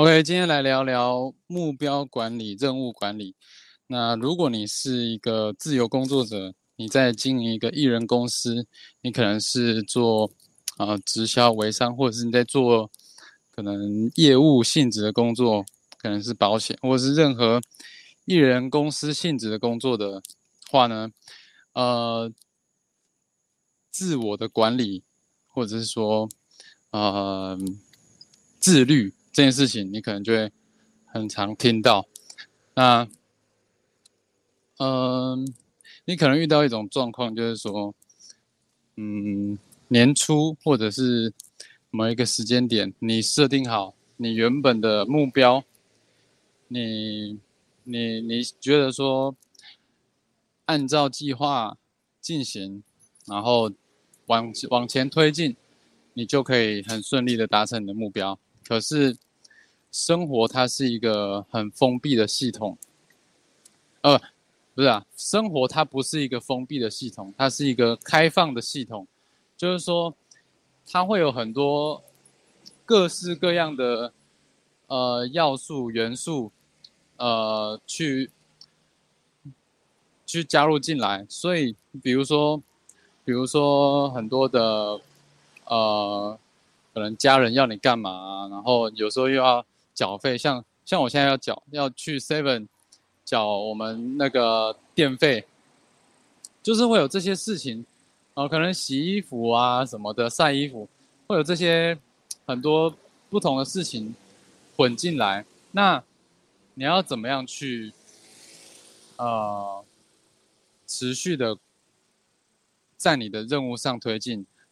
OK，今天来聊聊目标管理、任务管理。那如果你是一个自由工作者，你在经营一个艺人公司，你可能是做啊直销、微商，或者是你在做可能业务性质的工作，可能是保险，或者是任何艺人公司性质的工作的话呢，呃，自我的管理，或者是说，呃，自律。这件事情你可能就会很常听到，那，嗯，你可能遇到一种状况，就是说，嗯，年初或者是某一个时间点，你设定好你原本的目标，你你你觉得说，按照计划进行，然后往往前推进，你就可以很顺利的达成你的目标。可是，生活它是一个很封闭的系统，呃，不是啊，生活它不是一个封闭的系统，它是一个开放的系统，就是说，它会有很多各式各样的呃要素元素，呃，去去加入进来。所以，比如说，比如说很多的呃。可能家人要你干嘛，然后有时候又要缴费，像像我现在要缴，要去 Seven 缴我们那个电费，就是会有这些事情，哦，可能洗衣服啊什么的，晒衣服，会有这些很多不同的事情混进来，那你要怎么样去，呃，持续的在你的任务上推进？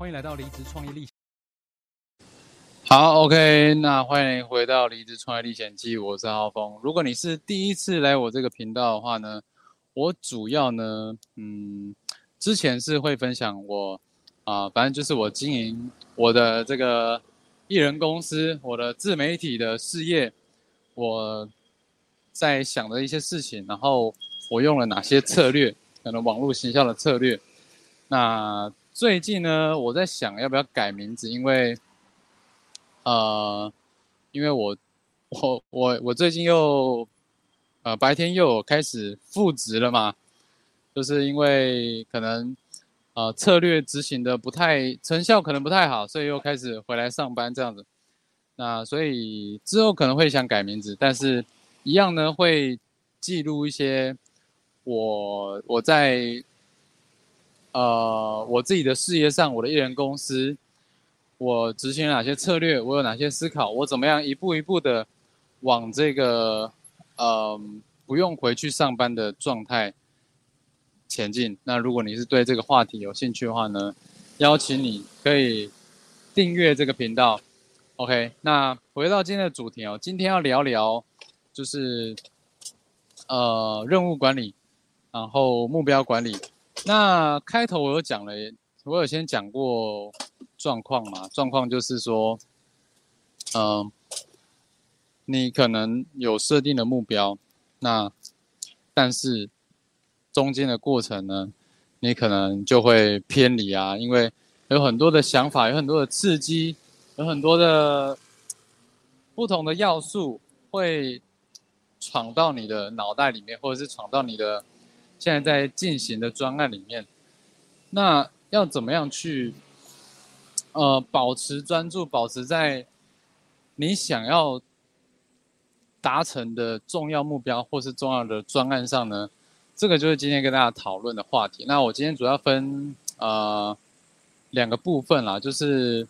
欢迎来到离职创业历。好，OK，那欢迎回到离职创业历险记，我是浩峰。如果你是第一次来我这个频道的话呢，我主要呢，嗯，之前是会分享我啊，反正就是我经营我的这个艺人公司，我的自媒体的事业，我在想的一些事情，然后我用了哪些策略，可能网络行销的策略，那。最近呢，我在想要不要改名字，因为，呃，因为我，我，我，我最近又，呃，白天又开始复职了嘛，就是因为可能，呃，策略执行的不太成效，可能不太好，所以又开始回来上班这样子。那所以之后可能会想改名字，但是一样呢，会记录一些我我在。呃，我自己的事业上，我的艺人公司，我执行哪些策略，我有哪些思考，我怎么样一步一步的往这个呃不用回去上班的状态前进。那如果你是对这个话题有兴趣的话呢，邀请你可以订阅这个频道。OK，那回到今天的主题哦，今天要聊聊就是呃任务管理，然后目标管理。那开头我有讲了，我有先讲过状况嘛？状况就是说，嗯，你可能有设定的目标，那但是中间的过程呢，你可能就会偏离啊，因为有很多的想法，有很多的刺激，有很多的不同的要素会闯到你的脑袋里面，或者是闯到你的。现在在进行的专案里面，那要怎么样去，呃，保持专注，保持在你想要达成的重要目标或是重要的专案上呢？这个就是今天跟大家讨论的话题。那我今天主要分呃两个部分啦，就是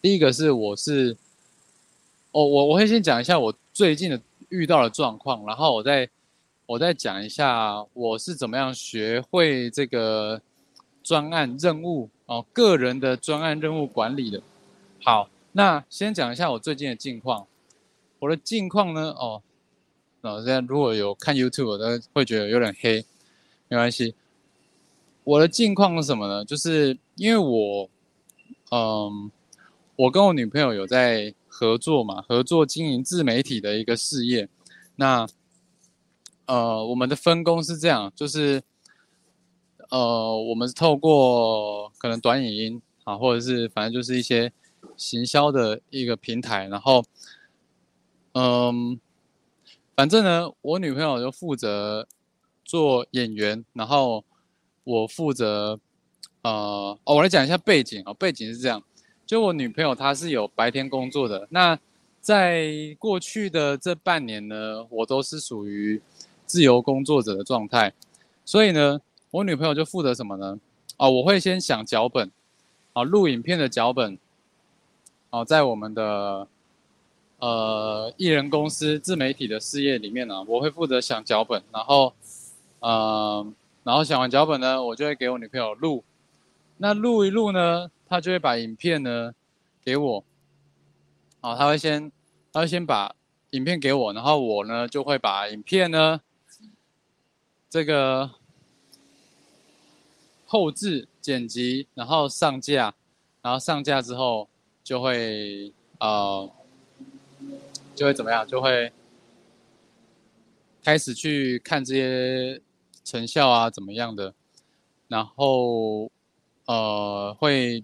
第一个是我是，哦，我我会先讲一下我最近的遇到的状况，然后我再。我再讲一下我是怎么样学会这个专案任务哦，个人的专案任务管理的。好，那先讲一下我最近的近况。我的近况呢，哦，那现在如果有看 YouTube 的，会觉得有点黑，没关系。我的近况是什么呢？就是因为我，嗯，我跟我女朋友有在合作嘛，合作经营自媒体的一个事业。那，呃，我们的分工是这样，就是，呃，我们是透过可能短影音啊，或者是反正就是一些行销的一个平台，然后，嗯，反正呢，我女朋友就负责做演员，然后。我负责，呃，哦，我来讲一下背景哦。背景是这样，就我女朋友她是有白天工作的。那在过去的这半年呢，我都是属于自由工作者的状态。所以呢，我女朋友就负责什么呢？哦，我会先想脚本，啊，录影片的脚本，哦，在我们的呃艺人公司自媒体的事业里面呢，我会负责想脚本，然后，嗯。然后想完脚本呢，我就会给我女朋友录。那录一录呢，她就会把影片呢给我。啊，她会先，她会先把影片给我，然后我呢就会把影片呢这个后置、剪辑，然后上架。然后上架之后就会呃就会怎么样？就会开始去看这些。成效啊，怎么样的？然后，呃，会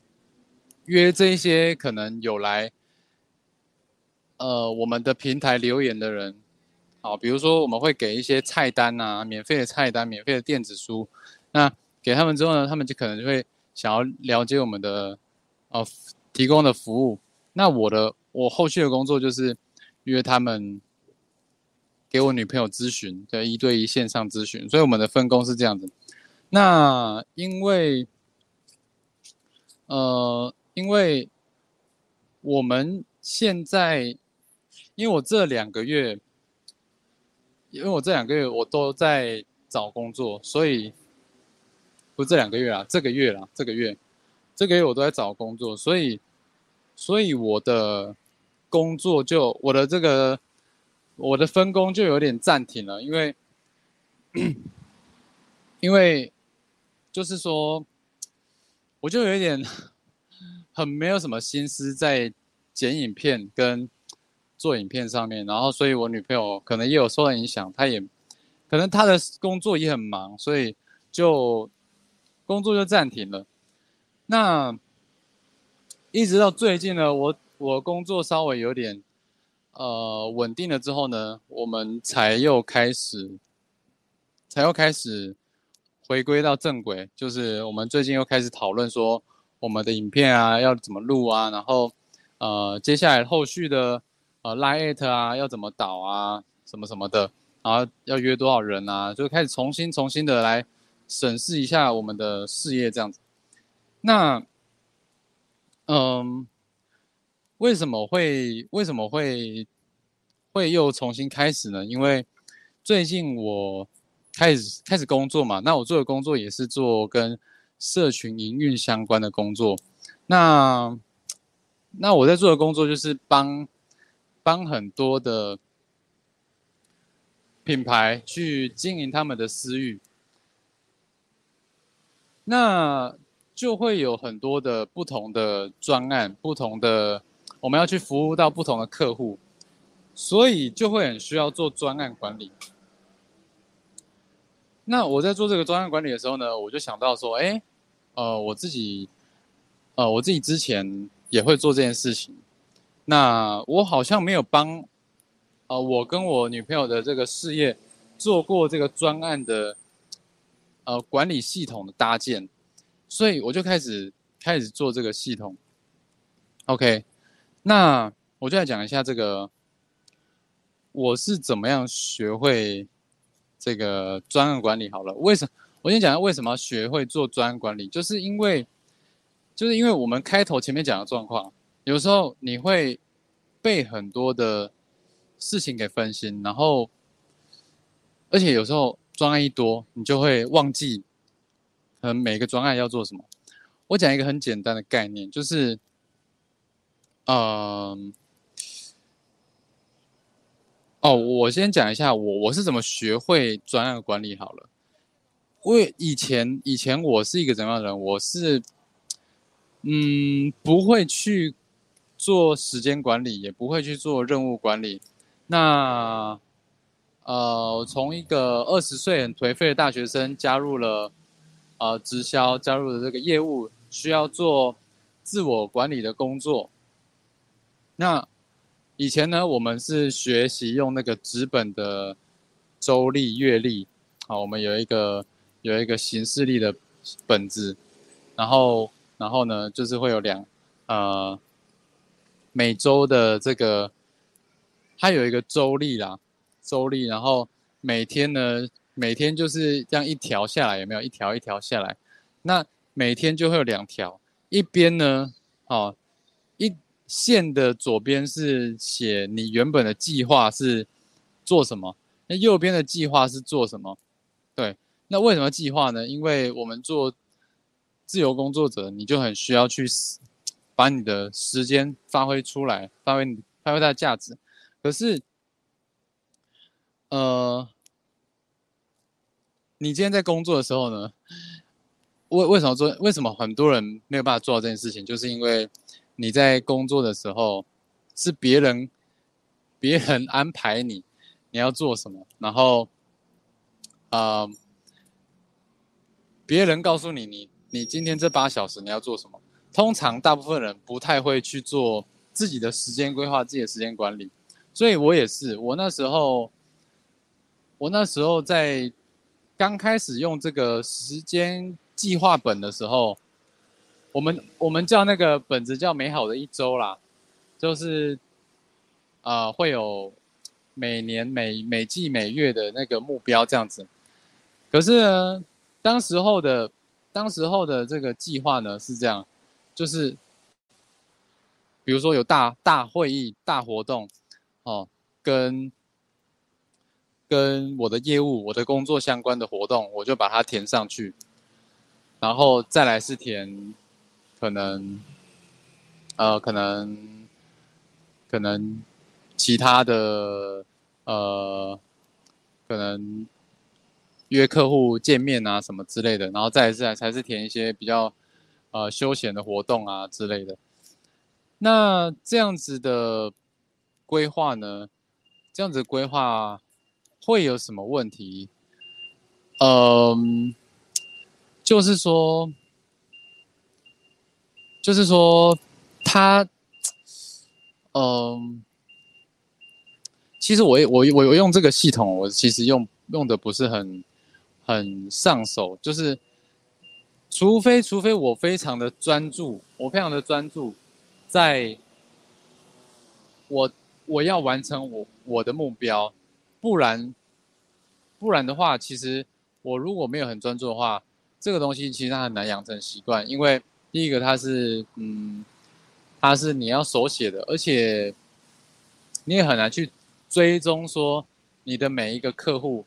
约这些可能有来，呃，我们的平台留言的人，好，比如说我们会给一些菜单啊，免费的菜单，免费的电子书，那给他们之后呢，他们就可能就会想要了解我们的，呃，提供的服务。那我的我后续的工作就是约他们。给我女朋友咨询，对一对一线上咨询，所以我们的分工是这样子。那因为，呃，因为我们现在，因为我这两个月，因为我这两个月我都在找工作，所以不是这两个月啊，这个月啦，这个月，这个月我都在找工作，所以，所以我的工作就我的这个。我的分工就有点暂停了，因为，因为，就是说，我就有一点很没有什么心思在剪影片跟做影片上面，然后，所以我女朋友可能也有受到影响，她也可能她的工作也很忙，所以就工作就暂停了。那一直到最近呢，我我工作稍微有点。呃，稳定了之后呢，我们才又开始，才又开始回归到正轨。就是我们最近又开始讨论说，我们的影片啊要怎么录啊，然后呃，接下来后续的呃拉艾特啊要怎么导啊，什么什么的，然后要约多少人啊，就开始重新重新的来审视一下我们的事业这样子。那，嗯。为什么会为什么会会又重新开始呢？因为最近我开始开始工作嘛，那我做的工作也是做跟社群营运相关的工作。那那我在做的工作就是帮帮很多的品牌去经营他们的私域，那就会有很多的不同的专案，不同的。我们要去服务到不同的客户，所以就会很需要做专案管理。那我在做这个专案管理的时候呢，我就想到说，哎，呃，我自己，呃，我自己之前也会做这件事情。那我好像没有帮，呃，我跟我女朋友的这个事业做过这个专案的，呃，管理系统的搭建，所以我就开始开始做这个系统。OK。那我就来讲一下这个，我是怎么样学会这个专案管理好了。为什么？我先讲一下为什么学会做专案管理，就是因为，就是因为我们开头前面讲的状况，有时候你会被很多的事情给分心，然后，而且有时候专案一多，你就会忘记，可能每个专案要做什么。我讲一个很简单的概念，就是。嗯，哦，我先讲一下我我是怎么学会专案管理好了。因为以前以前我是一个怎样的人？我是嗯不会去做时间管理，也不会去做任务管理。那呃，从一个二十岁很颓废的大学生，加入了呃直销，加入了这个业务，需要做自我管理的工作。那以前呢，我们是学习用那个纸本的周历、月历，好，我们有一个有一个行事历的本子，然后然后呢，就是会有两呃每周的这个，它有一个周历啦。周历，然后每天呢，每天就是这样一条下来，有没有一条一条下来？那每天就会有两条，一边呢，哦，一线的左边是写你原本的计划是做什么，那右边的计划是做什么？对，那为什么计划呢？因为我们做自由工作者，你就很需要去把你的时间发挥出来，发挥你发挥它的价值，可是。呃，你今天在工作的时候呢？为为什么做？为什么很多人没有办法做到这件事情？就是因为你在工作的时候是别人别人安排你你要做什么，然后呃，别人告诉你你你今天这八小时你要做什么。通常大部分人不太会去做自己的时间规划、自己的时间管理，所以我也是，我那时候。我那时候在刚开始用这个时间计划本的时候，我们我们叫那个本子叫“美好的一周”啦，就是啊会有每年每每季每月的那个目标这样子。可是呢，当时候的当时候的这个计划呢是这样，就是比如说有大大会议、大活动，哦，跟。跟我的业务、我的工作相关的活动，我就把它填上去，然后再来是填，可能，呃，可能，可能其他的，呃，可能约客户见面啊什么之类的，然后再来是才是填一些比较，呃，休闲的活动啊之类的。那这样子的规划呢？这样子规划。会有什么问题？嗯，就是说，就是说，他，嗯，其实我我我我用这个系统，我其实用用的不是很很上手，就是除非除非我非常的专注，我非常的专注，在我我要完成我我的目标。不然，不然的话，其实我如果没有很专注的话，这个东西其实它很难养成习惯。因为第一个，它是嗯，它是你要手写的，而且你也很难去追踪说你的每一个客户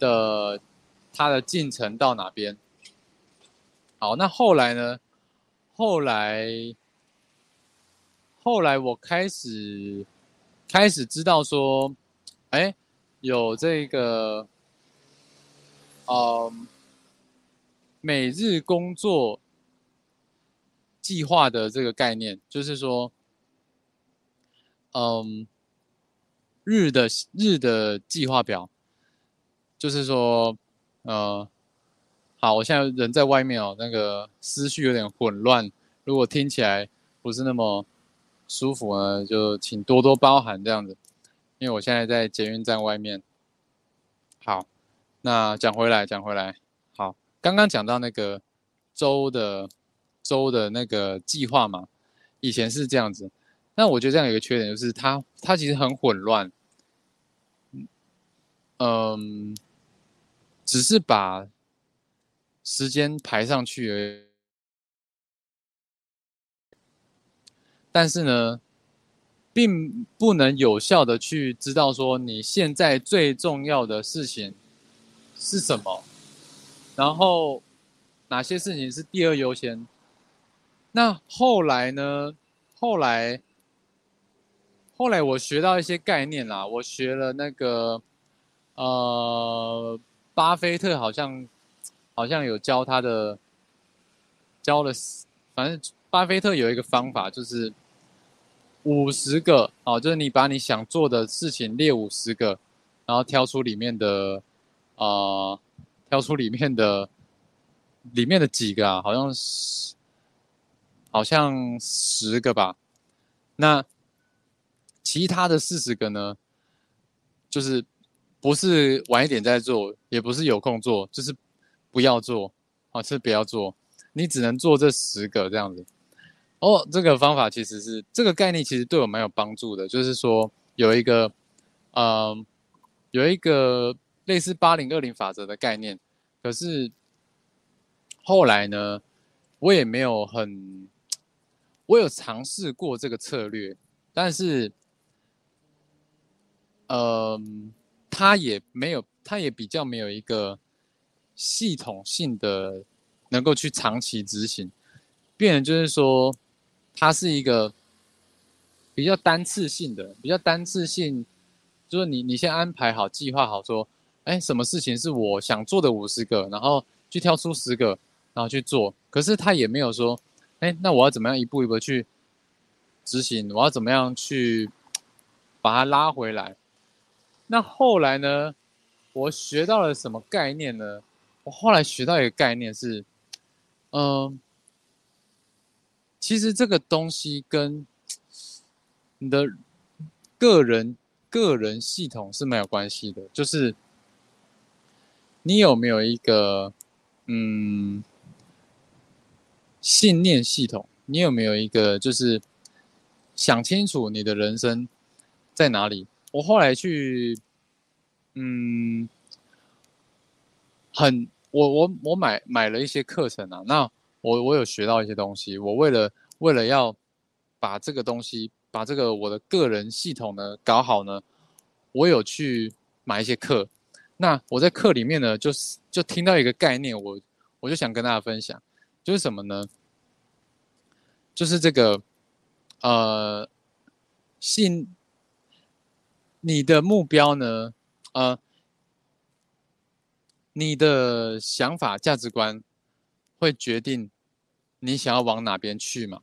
的他的进程到哪边。好，那后来呢？后来，后来我开始开始知道说，哎。有这个，呃，每日工作计划的这个概念，就是说，嗯，日的日的计划表，就是说，呃，好，我现在人在外面哦，那个思绪有点混乱，如果听起来不是那么舒服呢，就请多多包涵这样子。因为我现在在捷运站外面。好，那讲回来，讲回来，好，刚刚讲到那个周的周的那个计划嘛，以前是这样子。那我觉得这样有一个缺点，就是它它其实很混乱。嗯，只是把时间排上去而已，但是呢。并不能有效的去知道说你现在最重要的事情是什么，然后哪些事情是第二优先。那后来呢？后来，后来我学到一些概念啦，我学了那个，呃，巴菲特好像好像有教他的，教了，反正巴菲特有一个方法，就是五十个哦，就是你把你想做的事情列五十个，然后挑出里面的，呃，挑出里面的，里面的几个啊，好像是。好像十个吧，那其他的四十个呢？就是不是晚一点再做，也不是有空做，就是不要做，啊，是不要做，你只能做这十个这样子。哦，这个方法其实是这个概念，其实对我蛮有帮助的。就是说有一个，嗯，有一个类似八零二零法则的概念，可是后来呢，我也没有很。我有尝试过这个策略，但是，呃，它也没有，它也比较没有一个系统性的能够去长期执行。变成就是说，它是一个比较单次性的，比较单次性，就是你你先安排好计划好，说，哎，什么事情是我想做的五十个，然后去挑出十个，然后去做。可是他也没有说。哎，那我要怎么样一步一步去执行？我要怎么样去把它拉回来？那后来呢？我学到了什么概念呢？我后来学到一个概念是，嗯，其实这个东西跟你的个人个人系统是没有关系的，就是你有没有一个嗯。信念系统，你有没有一个就是想清楚你的人生在哪里？我后来去，嗯，很，我我我买买了一些课程啊，那我我有学到一些东西。我为了为了要把这个东西，把这个我的个人系统呢搞好呢，我有去买一些课。那我在课里面呢，就是就听到一个概念，我我就想跟大家分享。就是什么呢？就是这个，呃，信你的目标呢？呃，你的想法、价值观会决定你想要往哪边去嘛？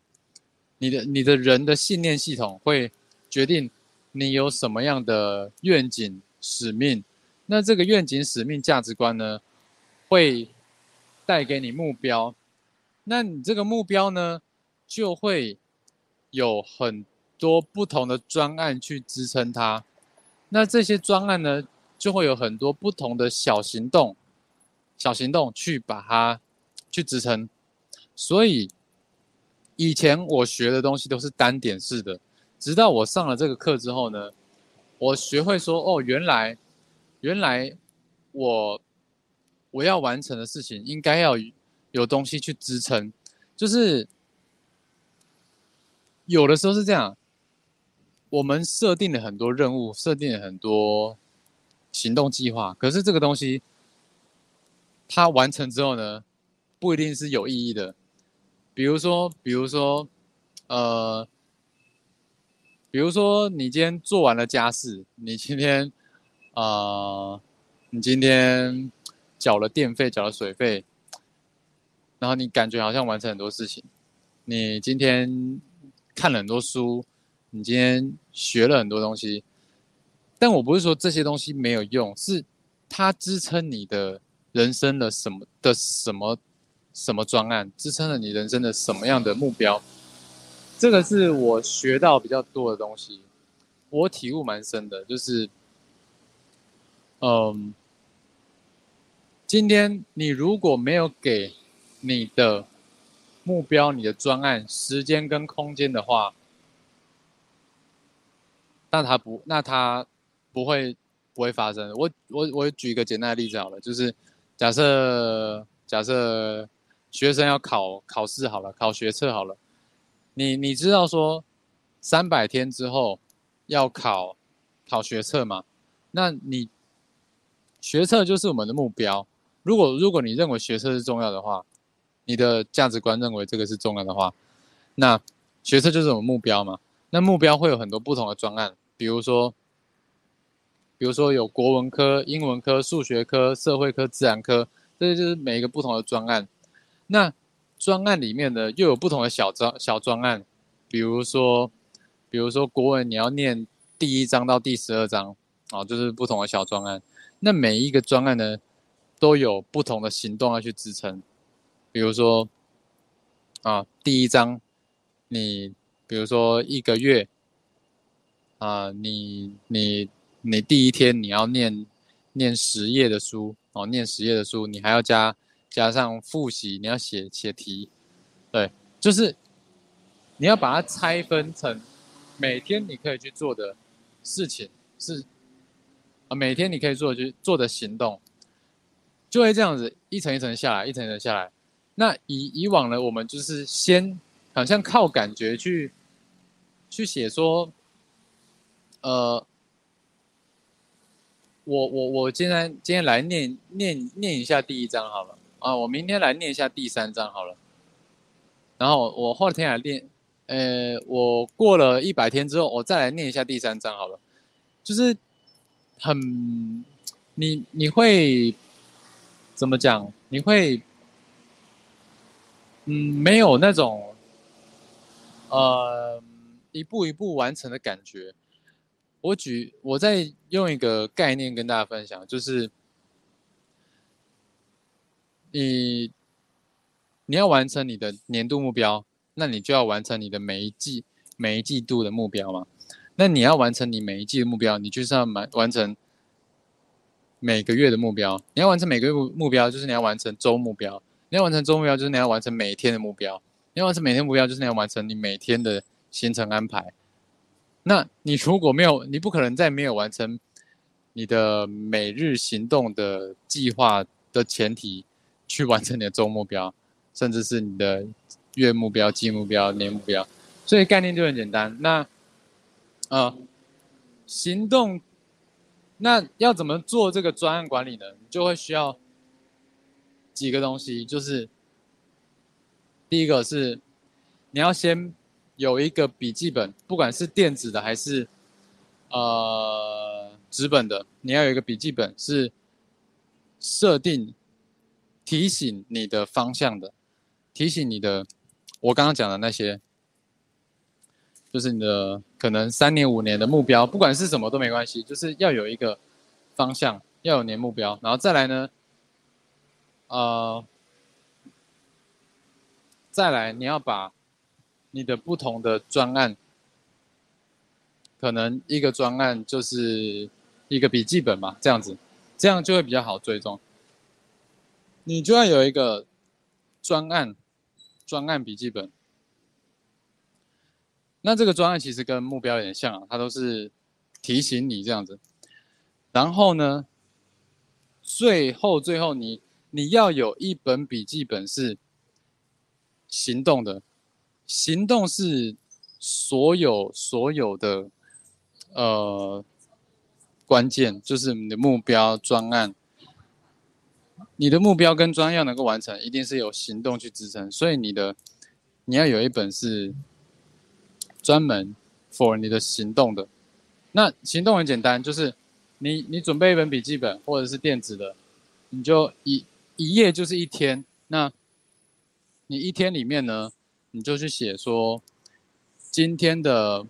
你的、你的人的信念系统会决定你有什么样的愿景、使命。那这个愿景、使命、价值观呢，会带给你目标。那你这个目标呢，就会有很多不同的专案去支撑它。那这些专案呢，就会有很多不同的小行动、小行动去把它去支撑。所以以前我学的东西都是单点式的，直到我上了这个课之后呢，我学会说：哦，原来原来我我要完成的事情应该要。有东西去支撑，就是有的时候是这样。我们设定了很多任务，设定了很多行动计划，可是这个东西它完成之后呢，不一定是有意义的。比如说，比如说，呃，比如说你今天做完了家事，你今天啊，你今天缴了电费，缴了水费。然后你感觉好像完成很多事情，你今天看了很多书，你今天学了很多东西，但我不是说这些东西没有用，是它支撑你的人生的什么的什么什么专案，支撑了你人生的什么样的目标，这个是我学到比较多的东西，我体悟蛮深的，就是，嗯，今天你如果没有给。你的目标、你的专案、时间跟空间的话，那它不，那它不会不会发生。我我我举一个简单的例子好了，就是假设假设学生要考考试好了，考学测好了，你你知道说三百天之后要考考学测嘛？那你学测就是我们的目标。如果如果你认为学测是重要的话。你的价值观认为这个是重要的话，那学测就是我们目标嘛。那目标会有很多不同的专案，比如说，比如说有国文科、英文科、数学科、社会科、自然科，这就是每一个不同的专案。那专案里面呢，又有不同的小专小专案，比如说，比如说国文你要念第一章到第十二章，啊，就是不同的小专案。那每一个专案呢，都有不同的行动要去支撑，比如说，啊，第一章你。比如说一个月，啊，你你你第一天你要念念十页的书哦，念十页的书，你还要加加上复习，你要写写题，对，就是你要把它拆分成每天你可以去做的事情是啊，每天你可以做去做的行动，就会这样子一层一层下来，一层一层下来。那以以往呢，我们就是先好像靠感觉去。去写说，呃，我我我今天今天来念念念一下第一章好了啊，我明天来念一下第三章好了，然后我后天来念，呃，我过了一百天之后，我再来念一下第三章好了，就是很你你会怎么讲？你会嗯，没有那种呃。一步一步完成的感觉。我举，我再用一个概念跟大家分享，就是你你要完成你的年度目标，那你就要完成你的每一季、每一季度的目标嘛。那你要完成你每一季的目标，你就是要完完成每个月的目标。你要完成每个月目标，就是你要完成周目标；你要完成周目标，就是你要完成每一天的目标；你要完成每天目标，就是你要完成你每天的。行程安排，那你如果没有，你不可能在没有完成你的每日行动的计划的前提，去完成你的周目标，甚至是你的月目标、季目标、年目标。所以概念就很简单。那，呃，行动，那要怎么做这个专案管理呢？你就会需要几个东西，就是第一个是你要先。有一个笔记本，不管是电子的还是呃纸本的，你要有一个笔记本是设定提醒你的方向的，提醒你的我刚刚讲的那些，就是你的可能三年五年的目标，不管是什么都没关系，就是要有一个方向，要有年目标，然后再来呢，呃，再来你要把。你的不同的专案，可能一个专案就是一个笔记本嘛，这样子，这样就会比较好追踪。你就要有一个专案，专案笔记本。那这个专案其实跟目标有点像啊，它都是提醒你这样子。然后呢，最后最后你你要有一本笔记本是行动的。行动是所有所有的呃关键，就是你的目标专案，你的目标跟专案要能够完成，一定是有行动去支撑。所以你的你要有一本是专门 for 你的行动的。那行动很简单，就是你你准备一本笔记本或者是电子的，你就一一页就是一天。那你一天里面呢？你就去写说，今天的，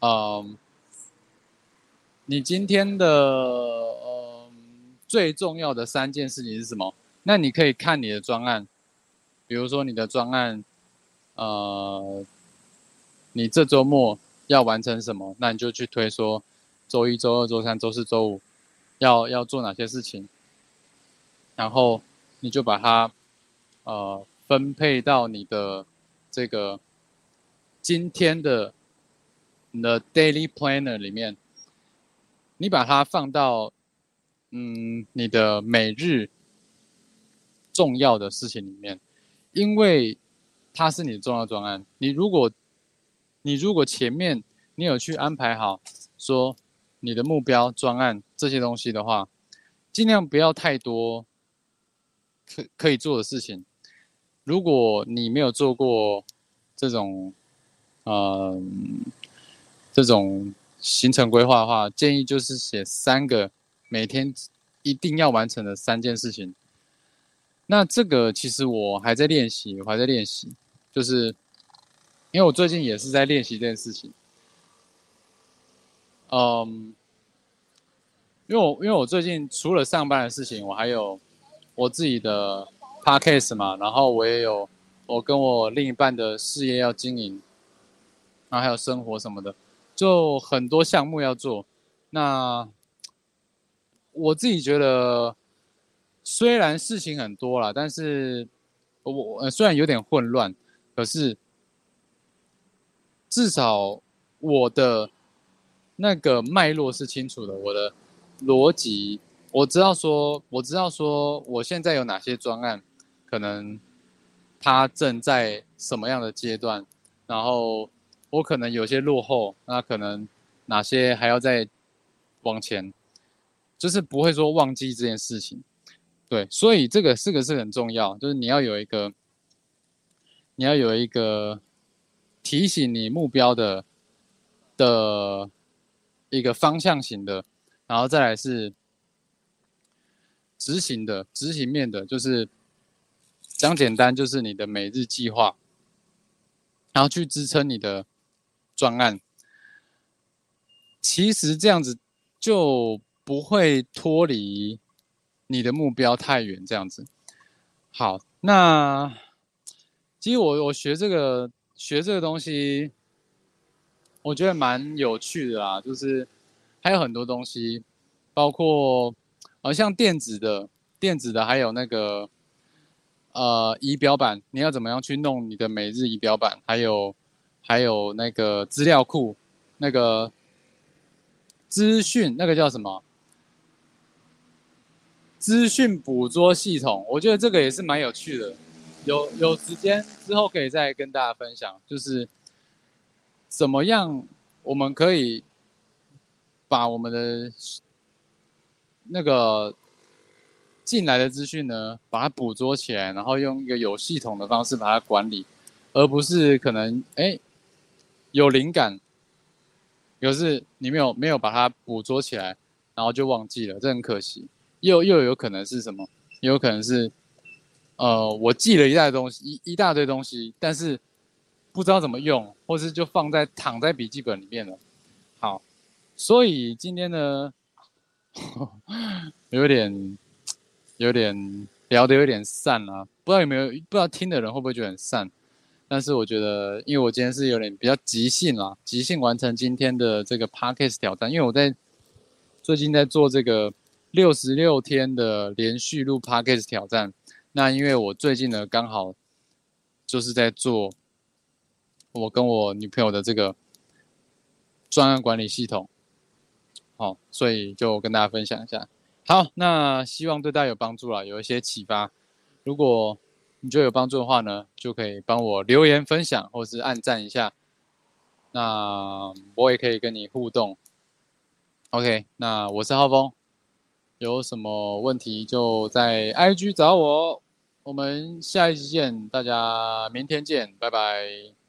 嗯，你今天的，嗯，最重要的三件事情是什么？那你可以看你的专案，比如说你的专案，呃，你这周末要完成什么？那你就去推说，周一周二周三周四周五要要做哪些事情，然后你就把它，呃，分配到你的。这个今天的你的 daily planner 里面，你把它放到嗯你的每日重要的事情里面，因为它是你的重要专案。你如果你如果前面你有去安排好说你的目标专案这些东西的话，尽量不要太多可可以做的事情。如果你没有做过这种嗯，这种行程规划的话，建议就是写三个每天一定要完成的三件事情。那这个其实我还在练习，我还在练习，就是因为我最近也是在练习这件事情。嗯，因为我因为我最近除了上班的事情，我还有我自己的 podcast 嘛，然后我也有我跟我另一半的事业要经营。然后还有生活什么的，就很多项目要做。那我自己觉得，虽然事情很多了，但是我虽然有点混乱，可是至少我的那个脉络是清楚的，我的逻辑我知道说，我知道说我现在有哪些专案，可能他正在什么样的阶段，然后。我可能有些落后，那可能哪些还要再往前，就是不会说忘记这件事情，对，所以这个这个是很重要，就是你要有一个，你要有一个提醒你目标的的一个方向型的，然后再来是执行的执行面的，就是讲简单，就是你的每日计划，然后去支撑你的。专案，其实这样子就不会脱离你的目标太远。这样子，好，那其实我我学这个学这个东西，我觉得蛮有趣的啦。就是还有很多东西，包括呃像电子的电子的，还有那个呃仪表板，你要怎么样去弄你的每日仪表板，还有。还有那个资料库，那个资讯，那个叫什么？资讯捕捉系统，我觉得这个也是蛮有趣的。有有时间之后可以再跟大家分享，就是怎么样我们可以把我们的那个进来的资讯呢，把它捕捉起来，然后用一个有系统的方式把它管理，而不是可能哎。有灵感，可是你没有没有把它捕捉起来，然后就忘记了，这很可惜。又又有可能是什么？也有可能是，呃，我记了一大东西，一一大堆东西，但是不知道怎么用，或是就放在躺在笔记本里面了。好，所以今天呢，有点有点聊得有点散啊，不知道有没有不知道听的人会不会觉得很散。但是我觉得，因为我今天是有点比较即兴啦，即兴完成今天的这个 Parkes 挑战。因为我在最近在做这个六十六天的连续录 Parkes 挑战。那因为我最近呢刚好就是在做我跟我女朋友的这个专案管理系统，好，所以就跟大家分享一下。好，那希望对大家有帮助了，有一些启发。如果你觉得有帮助的话呢，就可以帮我留言分享，或是按赞一下。那我也可以跟你互动。OK，那我是浩峰，有什么问题就在 IG 找我。我们下一期见，大家明天见，拜拜。